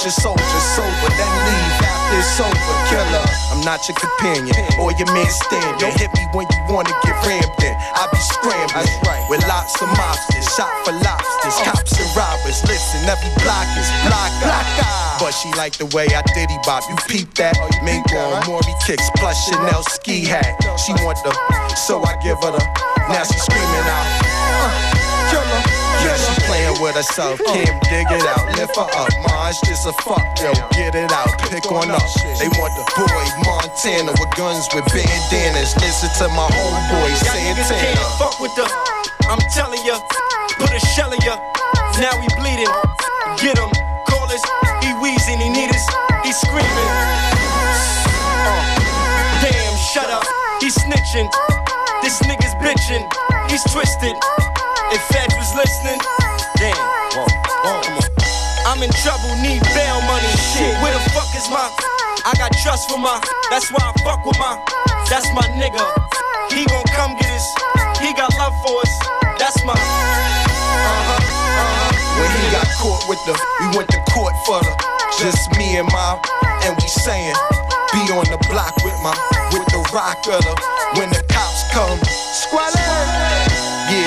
Your soldiers sober. Then leave after it's over. Killer. I'm not your companion or your man stand. Don't hit me when you wanna get rammed in. I be scrambling with lots of mobsters. Shot for lobsters. Cops and robbers. Listen, every block is block. But she like the way I diddy bop. You peep that? Mink on Maury kicks plus Chanel ski hat. She want the, so I give her the. Now she screaming out. Uh, killer. She playing with herself. Can't dig it out. Lift her up. It's just a fuck. Yo, get it out. Pick on up. They want the boy Montana with guns with bandanas. Listen to my homeboy niggas can't fuck with the. I'm telling ya, put a shell in ya. Now he bleeding. Get him, call us. He wheezing, he need us. He screaming. Uh, damn, shut up. He snitching. This nigga's bitching. He's twisted. If Fed was listening, damn. Whoa, whoa, come on. I'm in trouble, need bail money. Shit, where the fuck is my? I got trust for my. That's why I fuck with my. That's my nigga. He gon' come get us. He got love for us. That's my. Uh-huh, uh-huh. When he got caught with the, we went to court for the, just me and my, and we saying, be on the block with my, with the rock of the, when the cops come, squad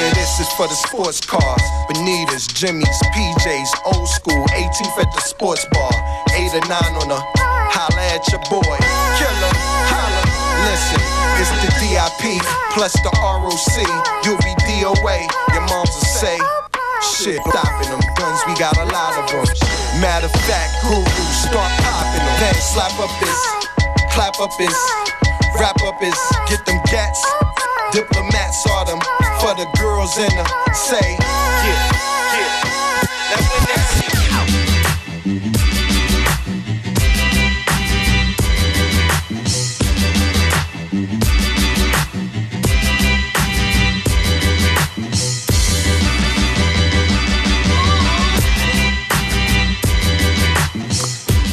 Yeah, this is for the sports cars, Bonitas, Jimmy's, PJs, old school, 18th at the sports bar, 8 or 9 on the, holla at your boy, killer, holla, listen, it's the DIP, plus the ROC, you'll be DOA, your moms will say, Shit, stopping them guns, we got a lot of them. Matter of fact, guru, start popping them. Then slap up this, clap up this, wrap up this, get them gats. Diplomats are them for the girls in the say,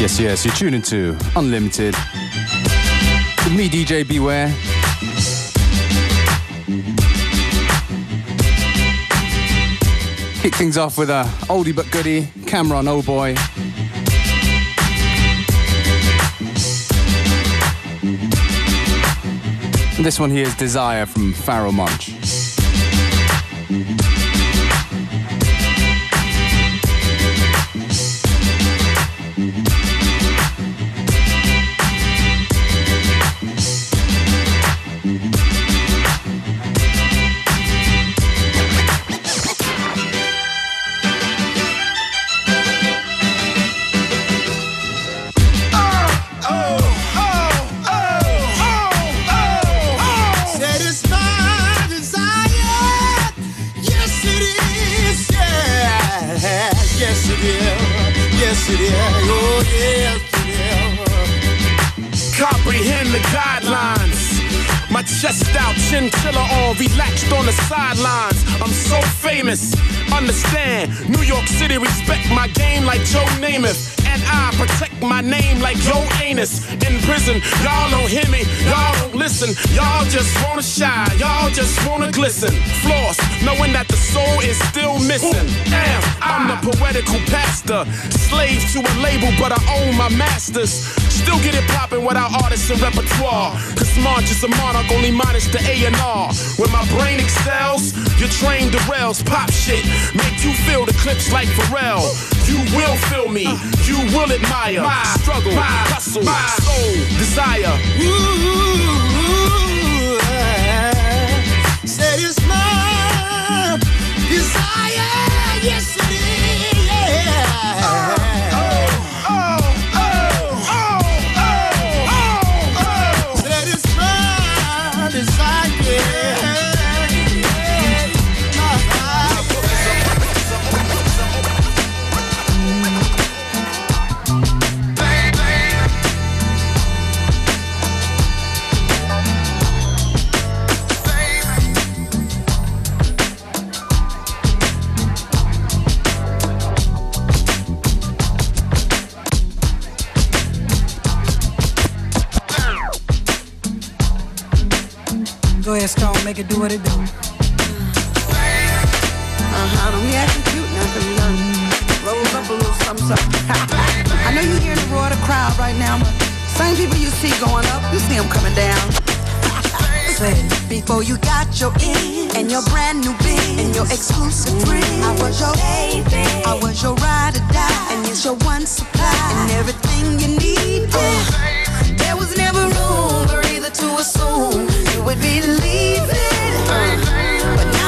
Yes, yes, you're tuning to Unlimited. With me, DJ Beware. Kick things off with a oldie but goodie, Cam'ron Oh Boy. And this one here is Desire from Pharoahe Monch. label, but I own my masters. Still get it poppin' without artists and repertoire. Cause Monch is a monarch, only minus the A&R. When my brain excels, your train derails. Pop shit, make you feel the clips like Pharrell. You will feel me, you will admire. My struggle, my hustle, my soul, desire. Ooh, say it's my desire, yes make it do what it do. Uh-huh, don't be acting cute now, cause you done rolled up a little something, something. I know you hearing the roar of the crowd right now, but same people you see going up, you see them coming down. Before you got your in and your brand new biz and your exclusive friend, I was your baby, I was your ride or die, and it's your one supply and everything you need. There was never room for either to assume you would be leaving.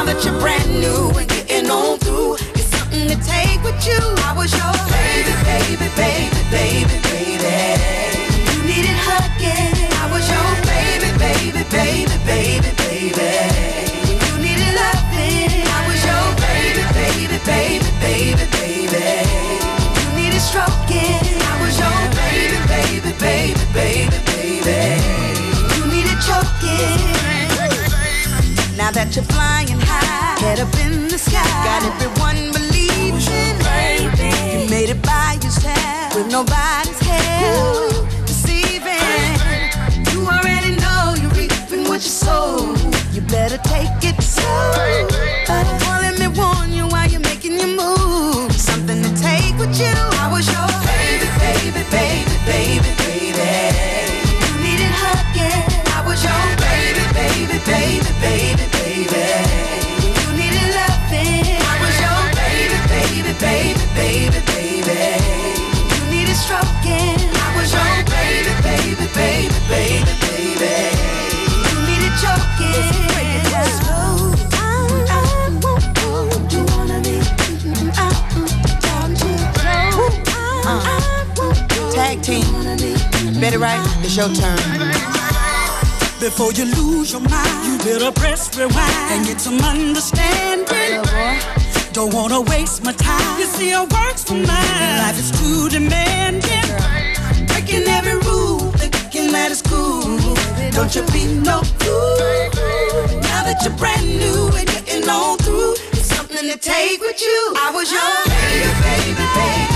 Now that you're brand new and getting on through, it's something to take with you. Up in the sky, got everyone Better right, it's your turn. Before you lose your mind, you better press rewind and get some understanding. Don't wanna waste my time. You see, I works for mine. Life is too demanding. Breaking every rule, thinking that it's cool. Don't you be no fool. Now that you're brand new and getting on through, it's something to take with you. I was your baby, baby, baby,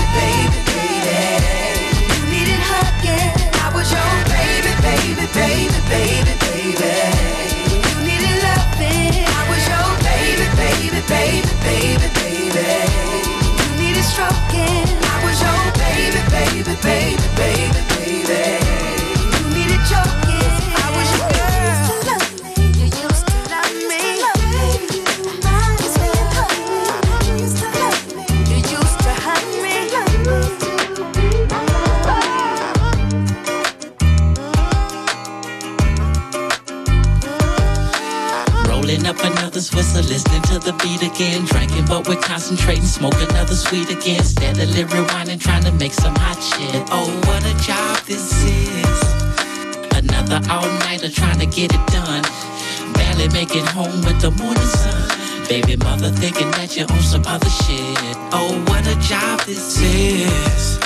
Smoke another sweet again. Steadily rewinding, trying to make some hot shit. Oh, what a job this is. Another all nighter trying to get it done. Barely making home with the morning sun. Baby mother thinking that you're on some other shit. Oh, what a job this is.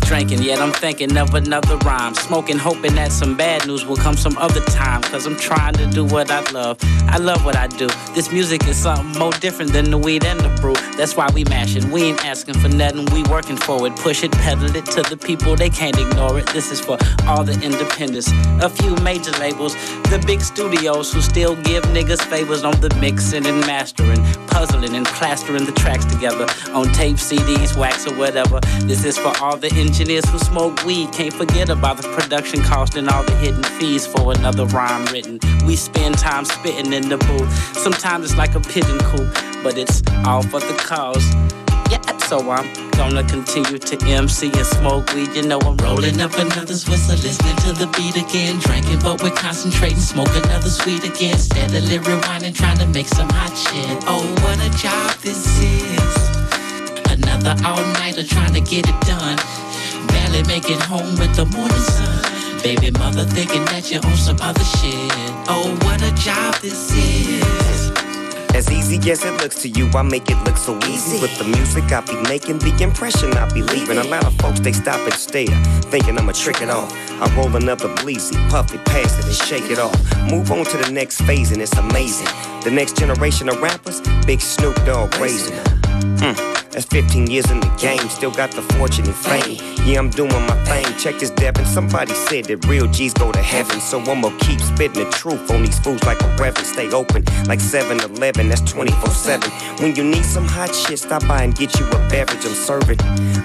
Drinking, yet I'm thinking of another rhyme. Smoking, hoping that some bad news will come some other time. Cause I'm trying to do what I love. I love what I do. This music is something more different than the weed and the That's why we mashing. We ain't asking for nothing, we working for it. Push it, pedal it to the people, they can't ignore it. This is for all the independents. A few major labels, the big studios who still give niggas favors on the mixing and mastering, puzzling and plastering the tracks together on tape, CDs, wax, or whatever. This is for all the engineers who smoke weed. Can't forget about the production cost and all the hidden fees for another rhyme written. We spend time spitting in the booth. Sometimes it's like a pigeon coop, but it's all for the cause. Yeah, so I'm gonna continue to MC and smoke weed. You know I'm rolling up another Swiss, listening to the beat again. Drinking, but we're concentrating, smoke another sweet again. Steadily rewinding, trying to make some hot shit. Oh, what a job this is. Another all-nighter trying to get it done. Barely make it home with the morning sun. Baby mother thinking that you're on some other shit. Oh, what a job this is. As easy as it looks to you, I make it look so easy. With the music I be making, the impression I be leaving. A lot of folks, they stop and stare, thinking I'ma trick it off. I roll another bleezy, puff it, pass it, and shake it off. Move on to the next phase, and it's amazing. The next generation of rappers, Big Snoop Dogg raising. Mm. That's 15 years in the game, still got the fortune and fame. Yeah, I'm doing my thing. Check this, Devin. Somebody said that real G's go to heaven. So I'ma keep spitting the truth on these fools like a reverend. Stay open like 7 Eleven, that's 24 7. When you need some hot shit, stop by and get you a beverage. I'm serving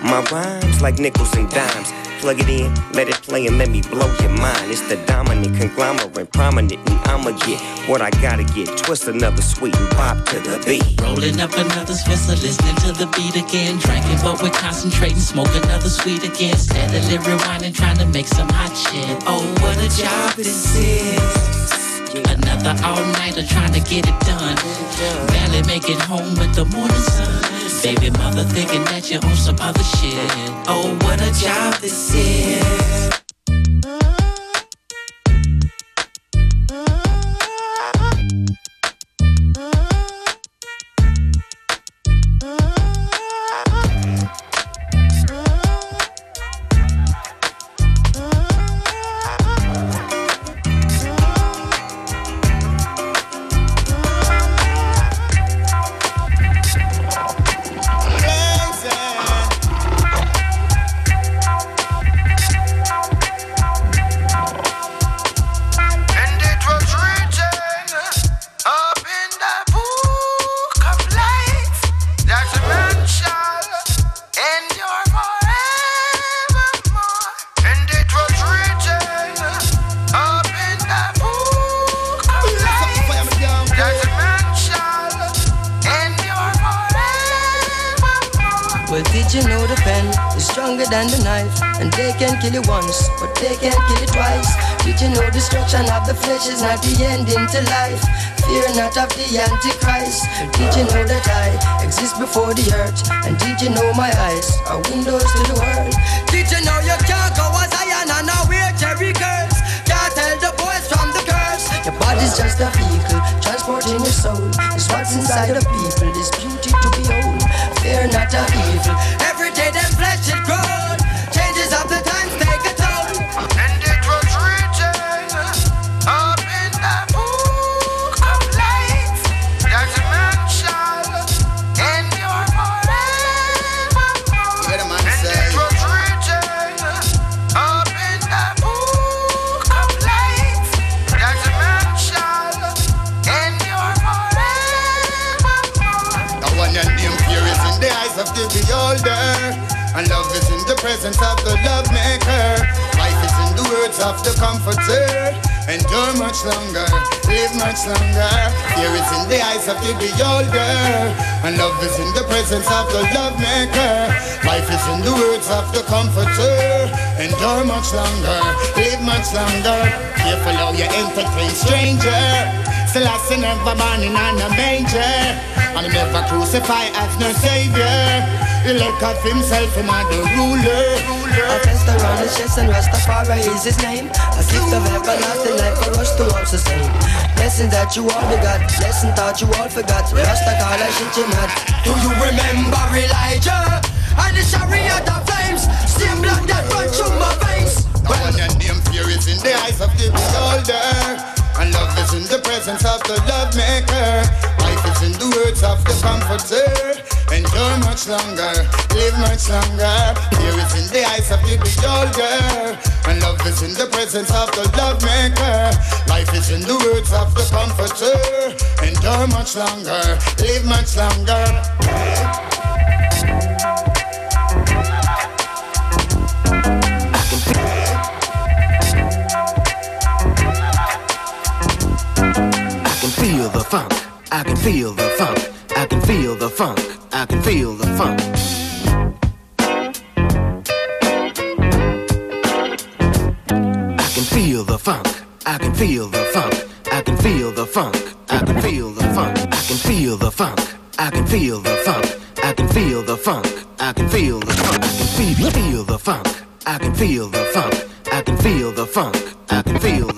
my rhymes like nickels and dimes. Plug it in, let it play, and let me blow your mind. It's the dominant conglomerate, prominent, and I'ma get what I gotta get. Twist another sweet and pop to the beat. Rolling up another Swisher, listening to the beat again. Drinking, but we're concentrating, smoke another sweet again. Steadily rewinding, trying to make some hot shit. Oh, what a job this is. Another all-nighter trying to get it done. Barely make it home with the morning sun. Baby mother thinking that you're on some other shit. Oh, what a job this is. for the earth. And did you know my eyes are windows to the world? presence of the love maker. Life is in the words of the comforter. Endure much longer, live much longer. Fear is in the eyes of the beholder. And love is in the presence of the love maker. Life is in the words of the comforter. Endure much longer, live much longer. Careful how you entertain stranger never born in a manger. And he never crucified as no savior. He let God himself him and the ruler. I test around his chest and Rastafari is his name. A gift of everlasting life for us to all sustain. Lesson that you all begot, lesson thought you all forgot. Rasta call I shit you not. Do you remember Elijah? And the chariot of flames, same blood that run through my veins. Now well, your name fear is in the eyes of the beholder. And love is in the presence of the love maker. Life is in the words of the comforter. Endure much longer, live much longer. Fear is in the eyes of the beholder. And love is in the presence of the love maker. Life is in the words of the comforter. Endure much longer, live much longer. Funk. I can feel the funk. I can feel the funk. I can feel the funk. I can feel the funk. I can feel the funk. I can feel the funk. I can feel the funk. I can feel the funk. I can feel the funk. I can feel the funk. I can feel the funk. I can feel the funk. I can feel the funk. I can feel the funk. I can feel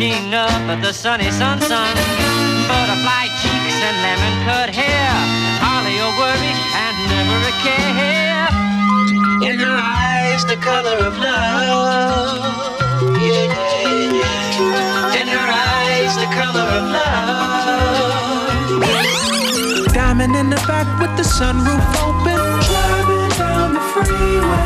looking up at the sunny sun sun. Butterfly cheeks and lemon cut hair. Hardly a worry and never a care. In her eyes, the color of love. Yeah, yeah, yeah. In her eyes, the color of love. Diamond in the back with the sunroof open. Driving freeway.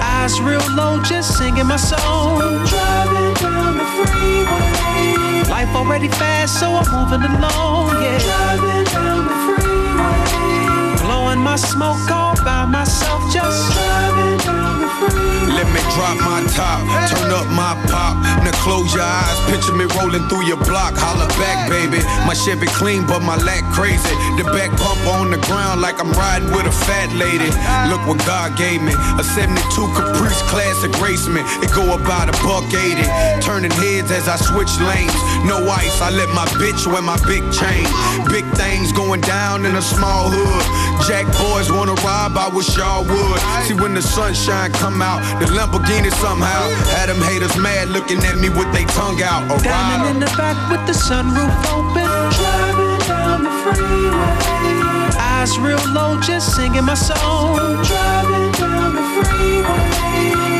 Eyes real low, just singing my song. Driving down the freeway. Life already fast, so I'm moving along, yeah. Driving down the freeway. Blowing my smoke all by myself, just driving down the freeway. Let me drop my top, turn up my pop. Now close your eyes, picture me rolling through your block. Holla back, baby. My Chevy clean, but my lack crazy. The back bump on the ground like I'm riding with a fat lady. Look what God gave me. A 72 Caprice Classic Raceman. It go about a buck 80. Turning heads as I switch lanes. No ice, I let my bitch wear my big chain. Big things going down in a small hood. Jack boys wanna rob, I wish y'all would. See when the sunshine come out, the Lamborghini somehow had them haters mad looking at me with their tongue out. A Diamond in the back with the sunroof open. Driving down the freeway. Eyes real low, just singing my song. Driving down the freeway.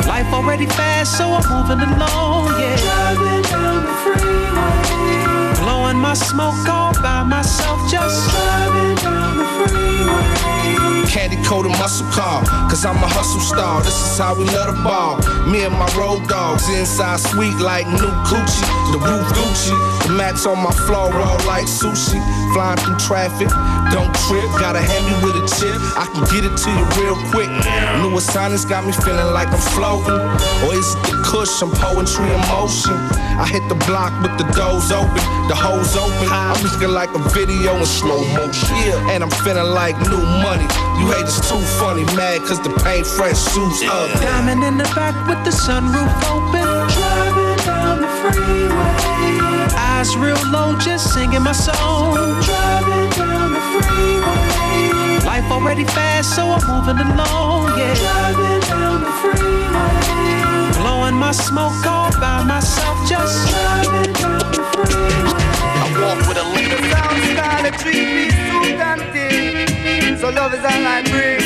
Life already fast, so I'm moving along, yeah. Driving down the freeway. Blowing my smoke all by myself, just driving down the freeway. Candy coated muscle car, cause I'm a hustle star. This is how we love a ball. Me and my road dogs inside sweet like new coochie. The roof Gucci, the mats on my floor roll like sushi. Flying through traffic, don't trip. Gotta hand me with a chip, I can get it to you real quick. New assignments got me feeling like I'm floating. Or is it the kush, I'm poetry in motion? I hit the block with the doors open, the hoes open. I'm looking like a video in slow motion. Yeah, and I'm feeling like new money. You hate haters too funny, mad cause the paint fresh suits up. Diamond in the back with the sunroof open. The freeway. Eyes real low, just singing my song. Driving down the freeway. Life already fast, so I'm moving along, yeah. Driving down the freeway. Blowing my smoke all by myself, just driving down the freeway. I walk with a leader. Sound scarlet, piece suit and thing. So love is all I bring.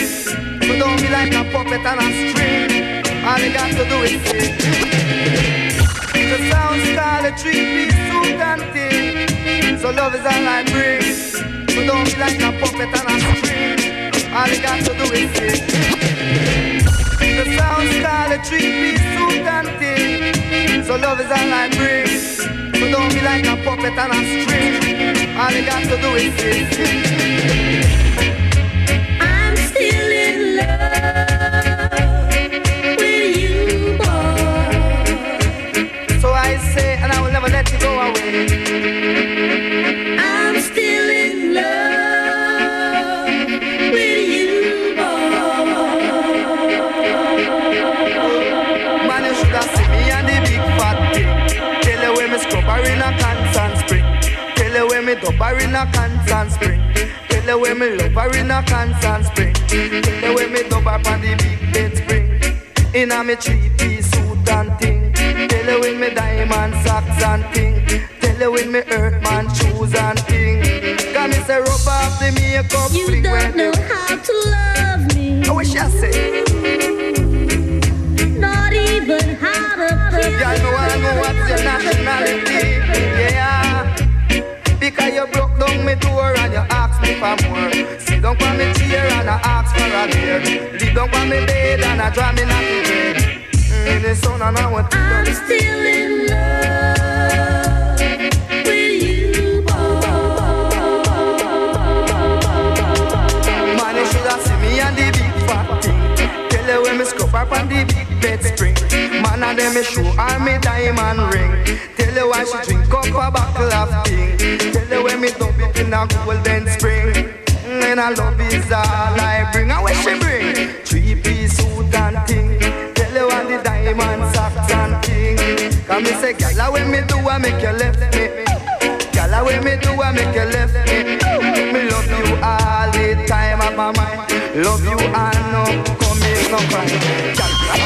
So don't be like a puppet on a string. All you got to do is sing. Sound scarlet, three piece suit and thing. So love is all I bring. So don't be like a puppet on a string. All you got to do is sing. The sound scarlet, three piece suit and thing. So love is all I bring. So don't be like a puppet on a string. All you got to do is sing. You when me dub her in a constant spring. Tell you when me love her in a constant spring. Tell you when me dub her on the big bed spring. In a me three piece suit and thing. Tell you when me diamond socks and thing. Tell you when me earth man shoes and thing. Got me say rub off the makeup. You don't know how to love me. I wish I say. Not even how to feel. Y'all know I know what's your nationality. Yeah. Because you broke down me door and you asked me for more. Sit down on me chair and I ask for a beer. Lay down on me bed and I draw me nappy bed. Mm, the sun and I want to I'm still in love with you, Man, you should have seen me and the big fat thing. Tell you when me scrub up on the big bed spring. Man, and then me show her me diamond ring. Tell you why she drink up a bottle of thing. Tell you when me dump it in a golden spring. Mm, and I love is all I bring. And what she bring? Three piece suit and thing. Tell you want the diamond socks and thing. Come me say, gyal, when me do, I make you left me. Gyal, when me do, I make you left me. Me love you all the time of my mind. Love you and no come in no cry.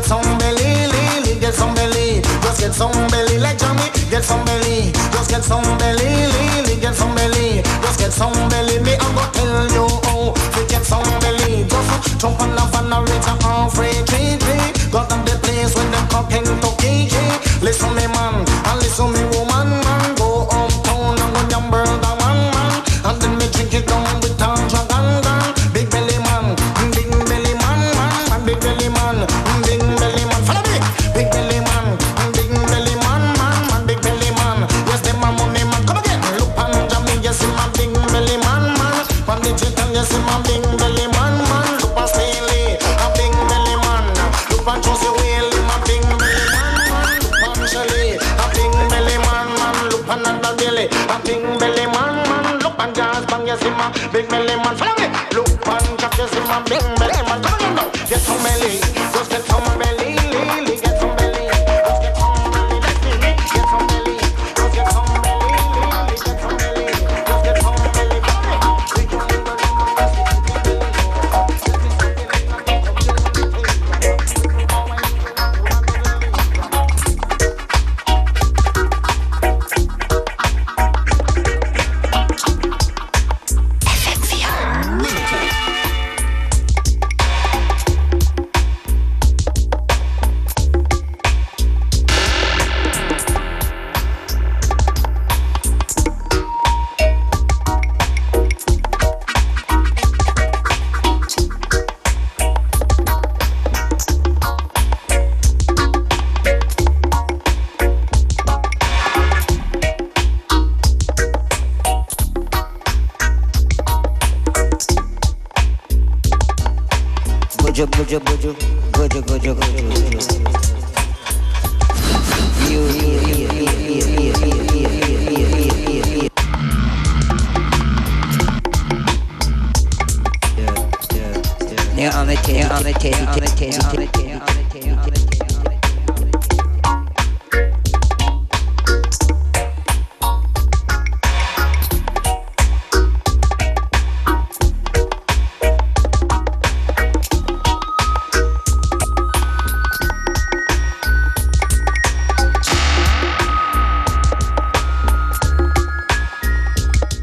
get some belly, Lily, get some belly. Just get some belly, like Johnny, get some belly. Just get some belly, Lily, get some belly. Just get some belly, me I go tell Big Melly man, follow me. Look, man, see my big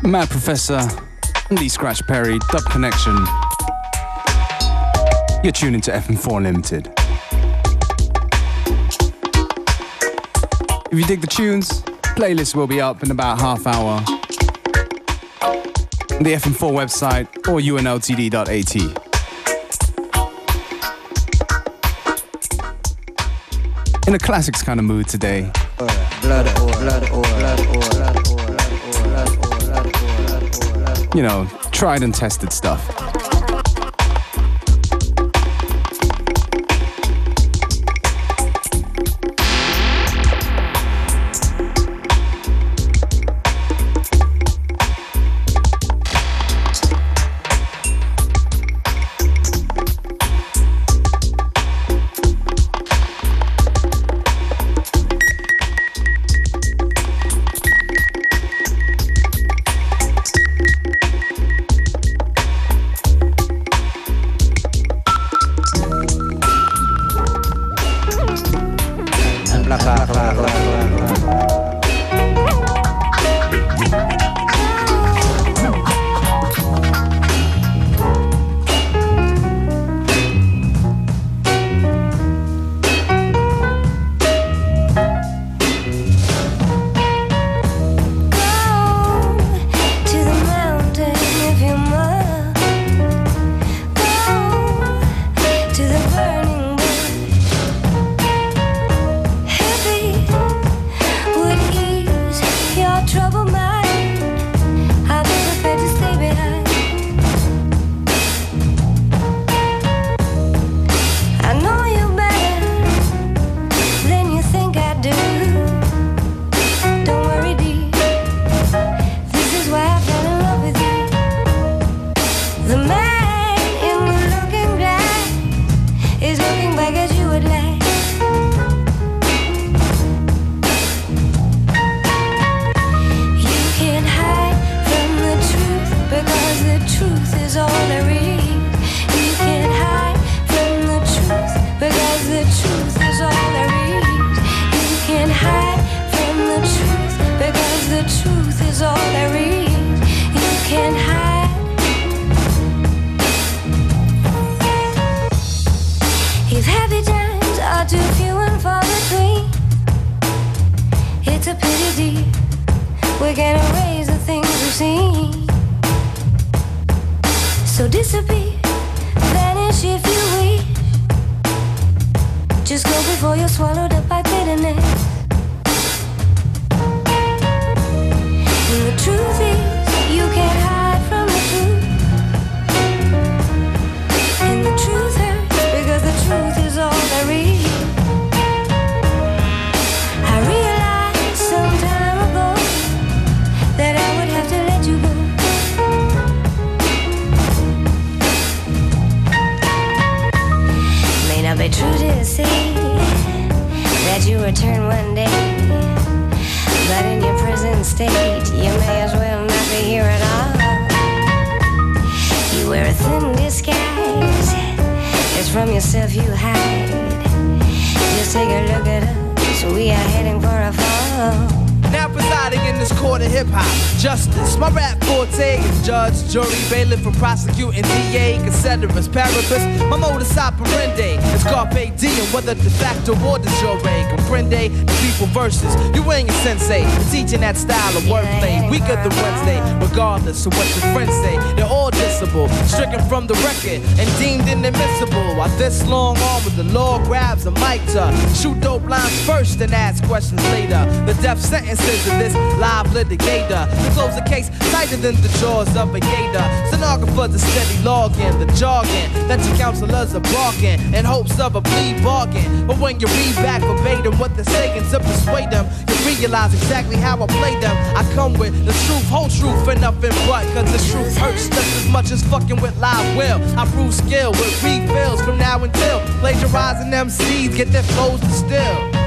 Mad Professor and Lee Scratch Perry, Dub Connection. You're tuning to FM4 Unlimited. If you dig the tunes, playlist will be up in about half hour. The FM4 website or unltd.at. In a classics kind of mood today. You know, tried and tested stuff. Jury, bailiff, for prosecuting DA, considerus, paribus. My modus operandi is carpe diem, whether de facto or de jure. Comprende the people versus you ain't your sensei. Teaching that style of wordplay, weaker than Wednesday, regardless of what your friends say. They're all dissable, stricken from the record and deemed inadmissible. While this long arm the law grabs a mic to shoot dope lines first and ask questions later. The death sentences of this live litigator. To close the case tighter than the jaws of a gator. Stenographers are steady logging the jargon that your counselors are barking in hopes of a plea bargain. But when you read back verbatim what they're saying to persuade them, realize exactly how I play them. I come with the truth, whole truth, and nothing but. Cause the truth hurts just as much as fucking with live will. I prove skill with refills from now until plagiarizing MCs get their flows distilled.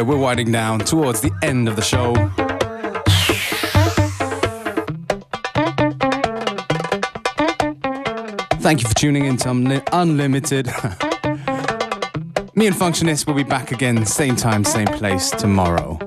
Yeah, we're winding down towards the end of the show. Thank you for tuning in to Unli- Unlimited. Me and Functionist will be back again, same time, same place tomorrow.